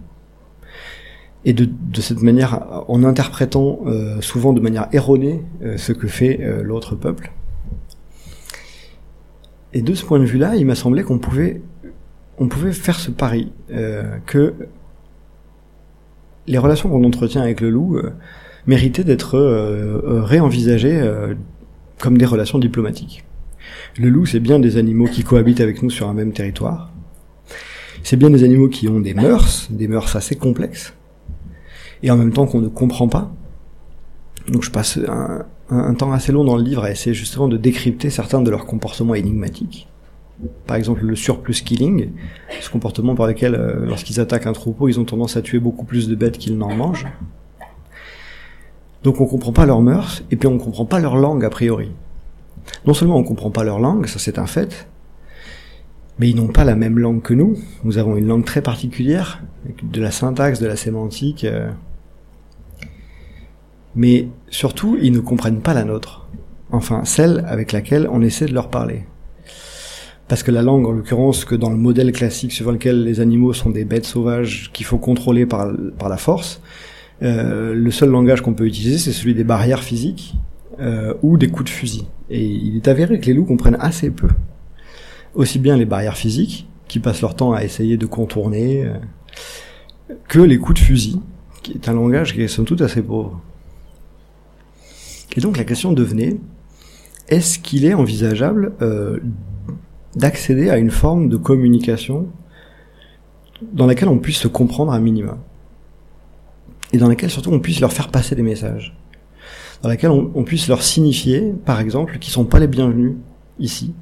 et de, de, cette manière, en interprétant euh, souvent de manière erronée euh, ce que fait euh, l'autre peuple. Et de ce point de vue-là, il m'a semblé qu'on pouvait, on pouvait faire ce pari que les relations qu'on entretient avec le loup méritaient d'être réenvisagées comme des relations diplomatiques. Le loup, c'est bien des animaux qui cohabitent avec nous sur un même territoire. C'est bien des animaux qui ont des mœurs, des mœurs assez complexes, et en même temps qu'on ne comprend pas. Donc je passe un, temps assez long dans le livre à essayer justement de décrypter certains de leurs comportements énigmatiques. Par exemple, le surplus killing, ce comportement par lequel, euh, lorsqu'ils attaquent un troupeau, ils ont tendance à tuer beaucoup plus de bêtes qu'ils n'en mangent. Donc on comprend pas leurs mœurs, et puis on comprend pas leur langue a priori. Non seulement on comprend pas leur langue, ça c'est un fait, mais ils n'ont pas la même langue que nous. Nous avons une langue très particulière, de la syntaxe, de la sémantique. Euh, mais surtout, ils ne comprennent pas la nôtre. Enfin, celle avec laquelle on essaie de leur parler. Parce que la langue, en l'occurrence, que dans le modèle classique suivant lequel les animaux sont des bêtes sauvages qu'il faut contrôler par, la force, euh, le seul langage qu'on peut utiliser, c'est celui des barrières physiques euh, ou des coups de fusil. Et il est avéré que les loups comprennent assez peu. Aussi bien les barrières physiques, qui passent leur temps à essayer de contourner, euh, que les coups de fusil, qui est un langage qui est somme toute assez pauvre. Et donc la question devenait, est-ce qu'il est envisageable euh, d'accéder à une forme de communication dans laquelle on puisse se comprendre à minima et dans laquelle surtout on puisse leur faire passer des messages, dans laquelle on, puisse leur signifier, par exemple, qu'ils sont pas les bienvenus ici,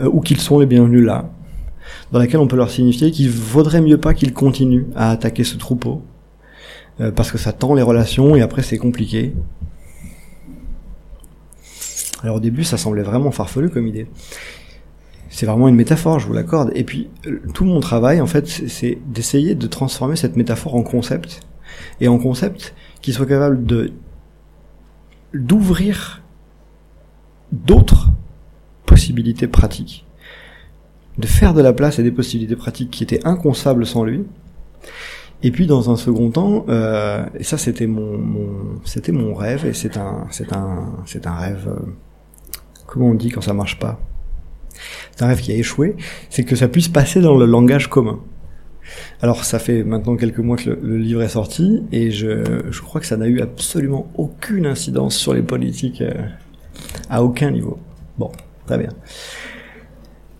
euh, ou qu'ils sont les bienvenus là, dans laquelle on peut leur signifier qu'il vaudrait mieux pas qu'ils continuent à attaquer ce troupeau, euh, parce que ça tend les relations et après c'est compliqué, alors au début, ça semblait vraiment farfelu comme idée. C'est vraiment une métaphore, je vous l'accorde. Et puis, tout mon travail, en fait, c'est d'essayer de transformer cette métaphore en concept. Et en concept qui soit capable de d'ouvrir d'autres possibilités pratiques. De faire de la place à des possibilités pratiques qui étaient inconcevables sans lui. Et puis dans un second temps, euh, et ça c'était mon, c'était mon rêve et c'est un c'est un c'est un rêve euh, comment on dit quand ça marche pas? C'est un rêve qui a échoué, c'est que ça puisse passer dans le langage commun. Alors ça fait maintenant quelques mois que le, livre est sorti et je, je crois que ça n'a eu absolument aucune incidence sur les politiques euh, à aucun niveau. Bon, très bien.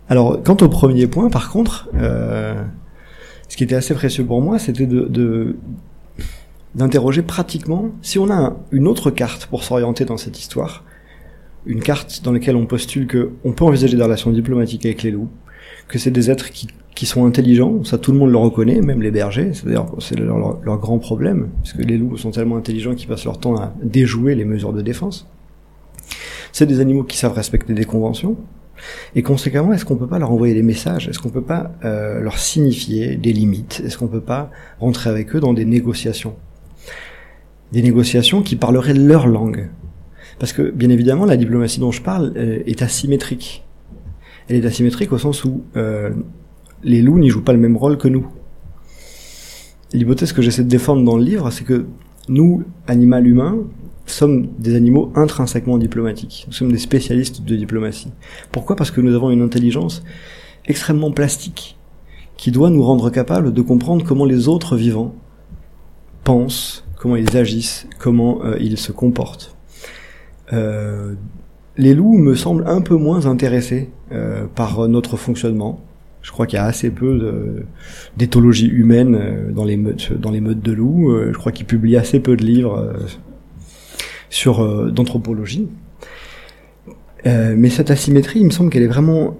Alors quant au premier point, par contre, euh, ce qui était assez précieux pour moi, c'était de, d'interroger pratiquement si on a une autre carte pour s'orienter dans cette histoire, une carte dans laquelle on postule que on peut envisager des relations diplomatiques avec les loups, que c'est des êtres qui, qui sont intelligents, ça tout le monde le reconnaît, même les bergers, c'est d'ailleurs c'est leur, leur, grand problème, parce que les loups sont tellement intelligents qu'ils passent leur temps à déjouer les mesures de défense. C'est des animaux qui savent respecter des conventions, et conséquemment, est-ce qu'on peut pas leur envoyer des messages? Est-ce qu'on peut pas euh, leur signifier des limites? Est-ce qu'on peut pas rentrer avec eux dans des négociations? Des négociations qui parleraient leur langue, parce que, bien évidemment, la diplomatie dont je parle euh, est asymétrique. Elle est asymétrique au sens où euh, les loups n'y jouent pas le même rôle que nous. L'hypothèse que j'essaie de défendre dans le livre, c'est que nous, animal humain, sommes des animaux intrinsèquement diplomatiques. Nous sommes des spécialistes de diplomatie. Pourquoi? Parce que nous avons une intelligence extrêmement plastique qui doit nous rendre capables de comprendre comment les autres vivants pensent, comment ils agissent, comment euh, ils se comportent. Euh, les loups me semblent un peu moins intéressés euh, par notre fonctionnement. Je crois qu'il y a assez peu d'éthologie humaine euh, dans les meutes, de loups. Je crois qu'ils publient assez peu de livres sur d'anthropologie. mais cette asymétrie, il me semble qu'elle est vraiment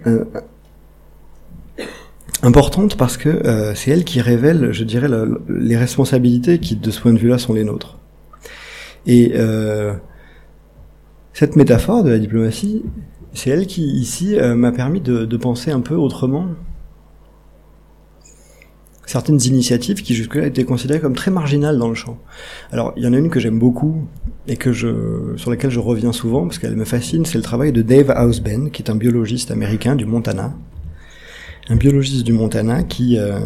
importante parce que c'est elle qui révèle, je dirais, les responsabilités qui, de ce point de vue-là, sont les nôtres. Et cette métaphore de la diplomatie, c'est elle qui, ici, euh, m'a permis de, penser un peu autrement certaines initiatives qui jusque-là étaient considérées comme très marginales dans le champ. Alors, il y en a une que j'aime beaucoup et que je, sur laquelle je reviens souvent parce qu'elle me fascine, c'est le travail de Dave Ausben, qui est un biologiste américain du Montana. Un biologiste du Montana qui, euh,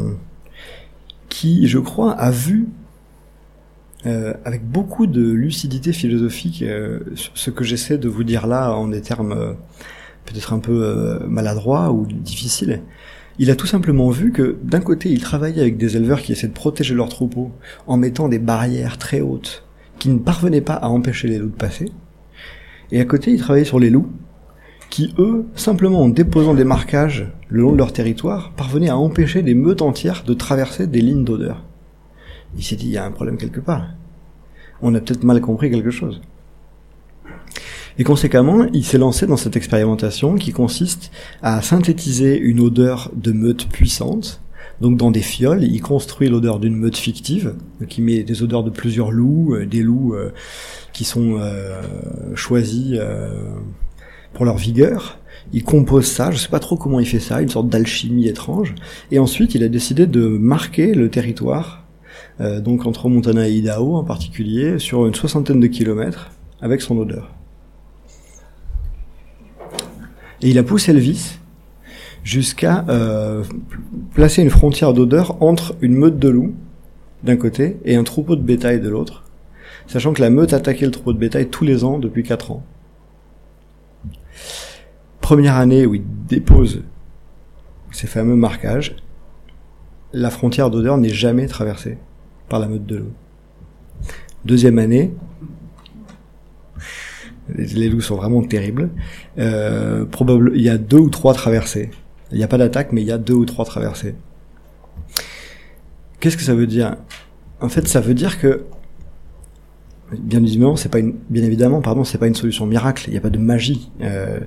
qui, je crois, a vu euh, avec beaucoup de lucidité philosophique, euh, ce que j'essaie de vous dire là en des termes euh, peut-être un peu maladroits ou difficiles. Il a tout simplement vu que d'un côté, il travaillait avec des éleveurs qui essaient de protéger leurs troupeaux en mettant des barrières très hautes qui ne parvenaient pas à empêcher les loups de passer. Et à côté, il travaillait sur les loups qui, eux, simplement en déposant des marquages le long de leur territoire, parvenaient à empêcher des meutes entières de traverser des lignes d'odeur. Il s'est dit, il y a un problème quelque part. On a peut-être mal compris quelque chose. Et conséquemment, il s'est lancé dans cette expérimentation qui consiste à synthétiser une odeur de meute puissante. Donc dans des fioles, il construit l'odeur d'une meute fictive, qui met des odeurs de plusieurs loups, euh, des loups euh, qui sont euh, choisis pour leur vigueur. Il compose ça, je sais pas trop comment il fait ça, une sorte d'alchimie étrange. Et ensuite, il a décidé de marquer le territoire, donc entre Montana et Idaho en particulier, sur une soixantaine de kilomètres, avec son odeur. Et il a poussé vice jusqu'à euh, placer une frontière d'odeur entre une meute de loups d'un côté et un troupeau de bétail de l'autre, sachant que la meute attaquait le troupeau de bétail tous les ans depuis quatre ans. Première année où il dépose ces fameux marquages, la frontière d'odeur n'est jamais traversée par la meute de loups. Deuxième année, les, loups sont vraiment terribles. Euh, probable, il y a deux ou trois traversées. Il n'y a pas d'attaque, mais il y a deux ou trois traversées. Qu'est-ce que ça veut dire? En fait, ça veut dire que bien évidemment, c'est pas une, bien pardon, c'est pas une solution miracle. Il n'y a pas de magie. Euh,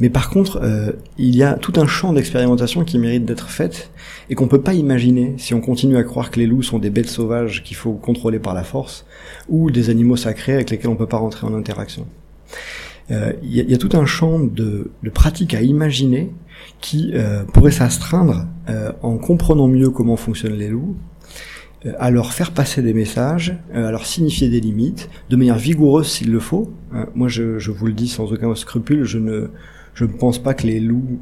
mais par contre, euh, il y a tout un champ d'expérimentation qui mérite d'être fait et qu'on peut pas imaginer si on continue à croire que les loups sont des bêtes sauvages qu'il faut contrôler par la force ou des animaux sacrés avec lesquels on peut pas rentrer en interaction. Euh, il y, a tout un champ de, pratiques à imaginer qui pourrait s'astreindre en comprenant mieux comment fonctionnent les loups, à leur faire passer des messages, à leur signifier des limites, de manière vigoureuse s'il le faut. moi, je, je, vous le dis sans aucun scrupule, je ne, je ne pense pas que les loups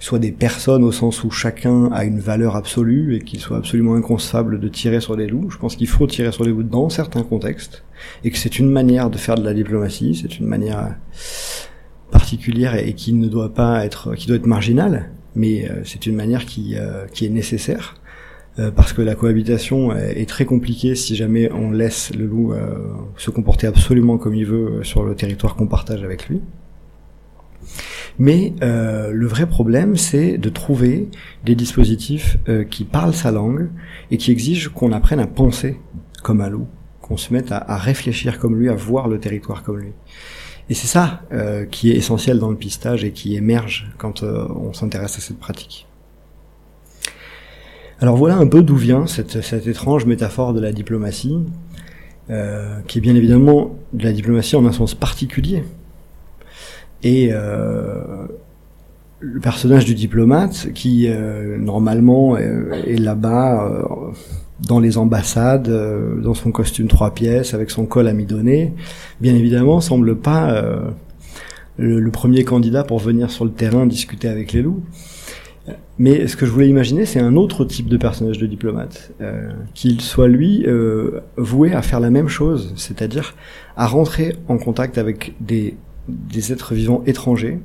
soit des personnes au sens où chacun a une valeur absolue et qu'il soit absolument inconcevable de tirer sur les loups. Je pense qu'il faut tirer sur les loups dans certains contextes et que c'est une manière de faire de la diplomatie, c'est une manière particulière et, qui ne doit pas être, qui doit être marginale, mais euh, c'est une manière qui, euh, qui est nécessaire euh, parce que la cohabitation est, très compliquée si jamais on laisse le loup se comporter absolument comme il veut sur le territoire qu'on partage avec lui. Mais euh, le vrai problème, c'est de trouver des dispositifs euh, qui parlent sa langue et qui exigent qu'on apprenne à penser comme un loup, qu'on se mette à, réfléchir comme lui, à voir le territoire comme lui. Et c'est ça euh, qui est essentiel dans le pistage et qui émerge quand on s'intéresse à cette pratique. Alors voilà un peu d'où vient cette, cette, étrange métaphore de la diplomatie, qui est bien évidemment de la diplomatie en un sens particulier, et euh, le personnage du diplomate qui euh, normalement est, là-bas euh, dans les ambassades, dans son costume trois pièces, avec son col amidonné, bien évidemment semble pas le, premier candidat pour venir sur le terrain discuter avec les loups. Mais ce que je voulais imaginer, c'est un autre type de personnage de diplomate, qu'il soit lui voué à faire la même chose, c'est-à-dire à rentrer en contact avec des des êtres vivants étrangers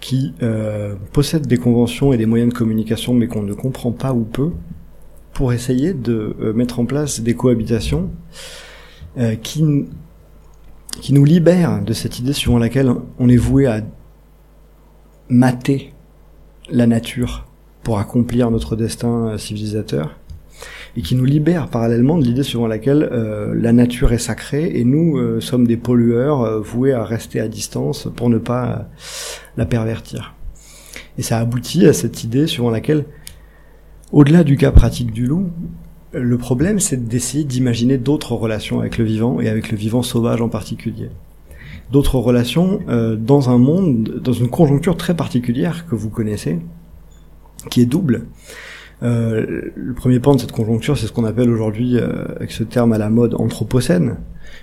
qui euh, possèdent des conventions et des moyens de communication mais qu'on ne comprend pas ou peu pour essayer de euh, mettre en place des cohabitations euh, qui, qui nous libèrent de cette idée suivant laquelle on est voué à mater la nature pour accomplir notre destin civilisateur et qui nous libère parallèlement de l'idée suivant laquelle euh, la nature est sacrée et nous euh, sommes des pollueurs euh, voués à rester à distance pour ne pas la pervertir. Et ça aboutit à cette idée suivant laquelle, au-delà du cas pratique du loup, le problème c'est d'essayer d'imaginer d'autres relations avec le vivant et avec le vivant sauvage en particulier. D'autres relations dans un monde, dans une conjoncture très particulière que vous connaissez, qui est double. Euh, le premier point de cette conjoncture, c'est ce qu'on appelle aujourd'hui, euh, avec ce terme à la mode, anthropocène.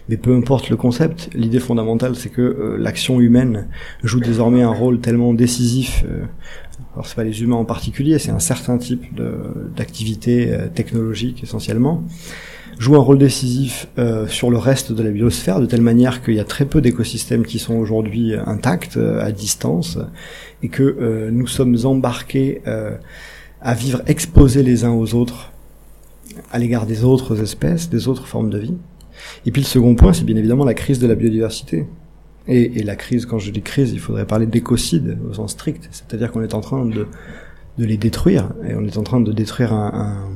Mais peu importe le concept, l'idée fondamentale, c'est que euh, l'action humaine joue désormais un rôle tellement décisif. alors c'est pas les humains en particulier, c'est un certain type d'activité technologique essentiellement joue un rôle décisif sur le reste de la biosphère, de telle manière qu'il y a très peu d'écosystèmes qui sont aujourd'hui intacts, à distance, et que nous sommes embarqués à vivre exposés les uns aux autres à l'égard des autres espèces, des autres formes de vie. Et puis le second point, c'est bien évidemment la crise de la biodiversité. Et, et, la crise, quand je dis crise, il faudrait parler d'écocide au sens strict, c'est-à-dire qu'on est en train de, de les détruire, et on est en train de détruire un, un,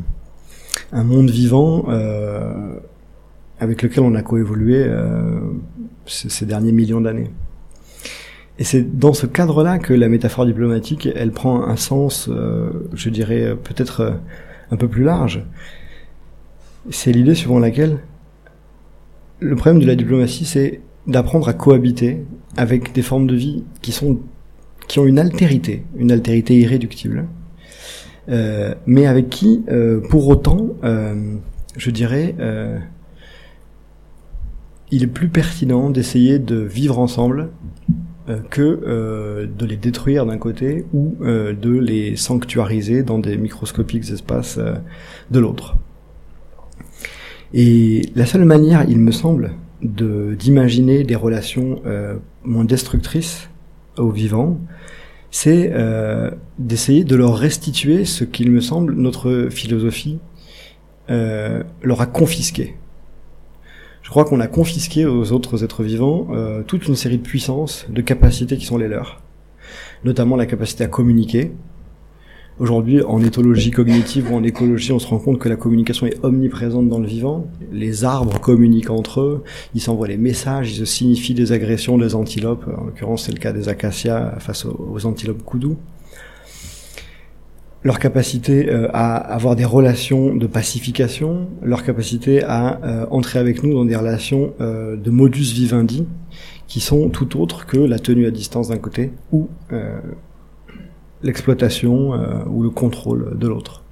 un monde vivant euh, avec lequel on a coévolué euh, ces, derniers millions d'années. Et c'est dans ce cadre-là que la métaphore diplomatique, elle prend un sens, euh, je dirais, peut-être un peu plus large. C'est l'idée suivant laquelle le problème de la diplomatie, c'est d'apprendre à cohabiter avec des formes de vie qui sont qui ont une altérité, une altérité irréductible, mais avec qui, euh, pour autant, euh, je dirais, euh, il est plus pertinent d'essayer de vivre ensemble euh, que euh, de les détruire d'un côté ou euh, de les sanctuariser dans des microscopiques espaces de l'autre. Et la seule manière, il me semble, de d'imaginer des relations moins destructrices aux vivants, c'est d'essayer de leur restituer ce qu'il me semble notre philosophie leur a confisqué je crois qu'on a confisqué aux autres êtres vivants euh, toute une série de puissances, de capacités qui sont les leurs, notamment la capacité à communiquer. Aujourd'hui, en éthologie cognitive ou en écologie, on se rend compte que la communication est omniprésente dans le vivant. Les arbres communiquent entre eux, ils s'envoient les messages, ils se signifient des agressions des antilopes. En l'occurrence, c'est le cas des acacias face aux, antilopes koudou leur capacité euh, à avoir des relations de pacification, leur capacité à euh, entrer avec nous dans des relations euh, de modus vivendi qui sont tout autres que la tenue à distance d'un côté ou l'exploitation ou le contrôle de l'autre.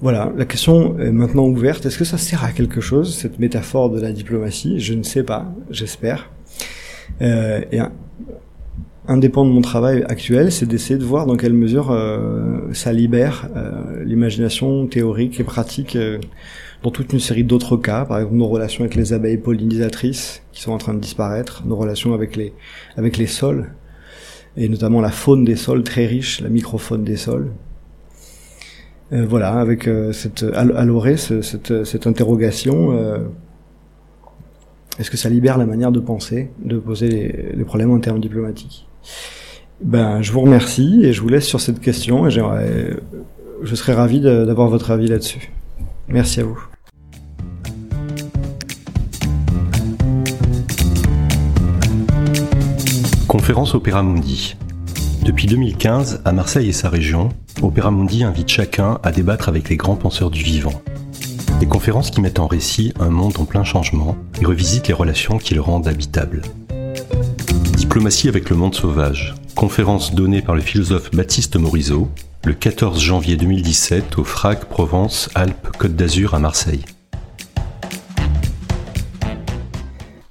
Voilà, la question est maintenant ouverte. Est-ce que ça sert à quelque chose, cette métaphore de la diplomatie? Je ne sais pas, j'espère. et indépendant de mon travail actuel, c'est d'essayer de voir dans quelle mesure euh, ça libère euh, l'imagination théorique et pratique euh, dans toute une série d'autres cas, par exemple nos relations avec les abeilles pollinisatrices qui sont en train de disparaître, nos relations avec les avec les sols et notamment la faune des sols très riche, la microfaune des sols. voilà, avec cette à cette, cette interrogation. est-ce que ça libère la manière de penser, de poser les, les problèmes en termes diplomatiques? Ben, je vous remercie et je vous laisse sur cette question et je serais ravi d'avoir votre avis là-dessus. Merci à vous. Conférence Opéra Mundi. Depuis 2015, à Marseille et sa région, Opéra Mundi invite chacun à débattre avec les grands penseurs du vivant. Des conférences qui mettent en récit un monde en plein changement et revisitent les relations qui le rendent habitable. Diplomatie avec le monde sauvage, conférence donnée par le philosophe Baptiste Morisot le 14 janvier 2017 au FRAC Provence-Alpes-Côte d'Azur à Marseille.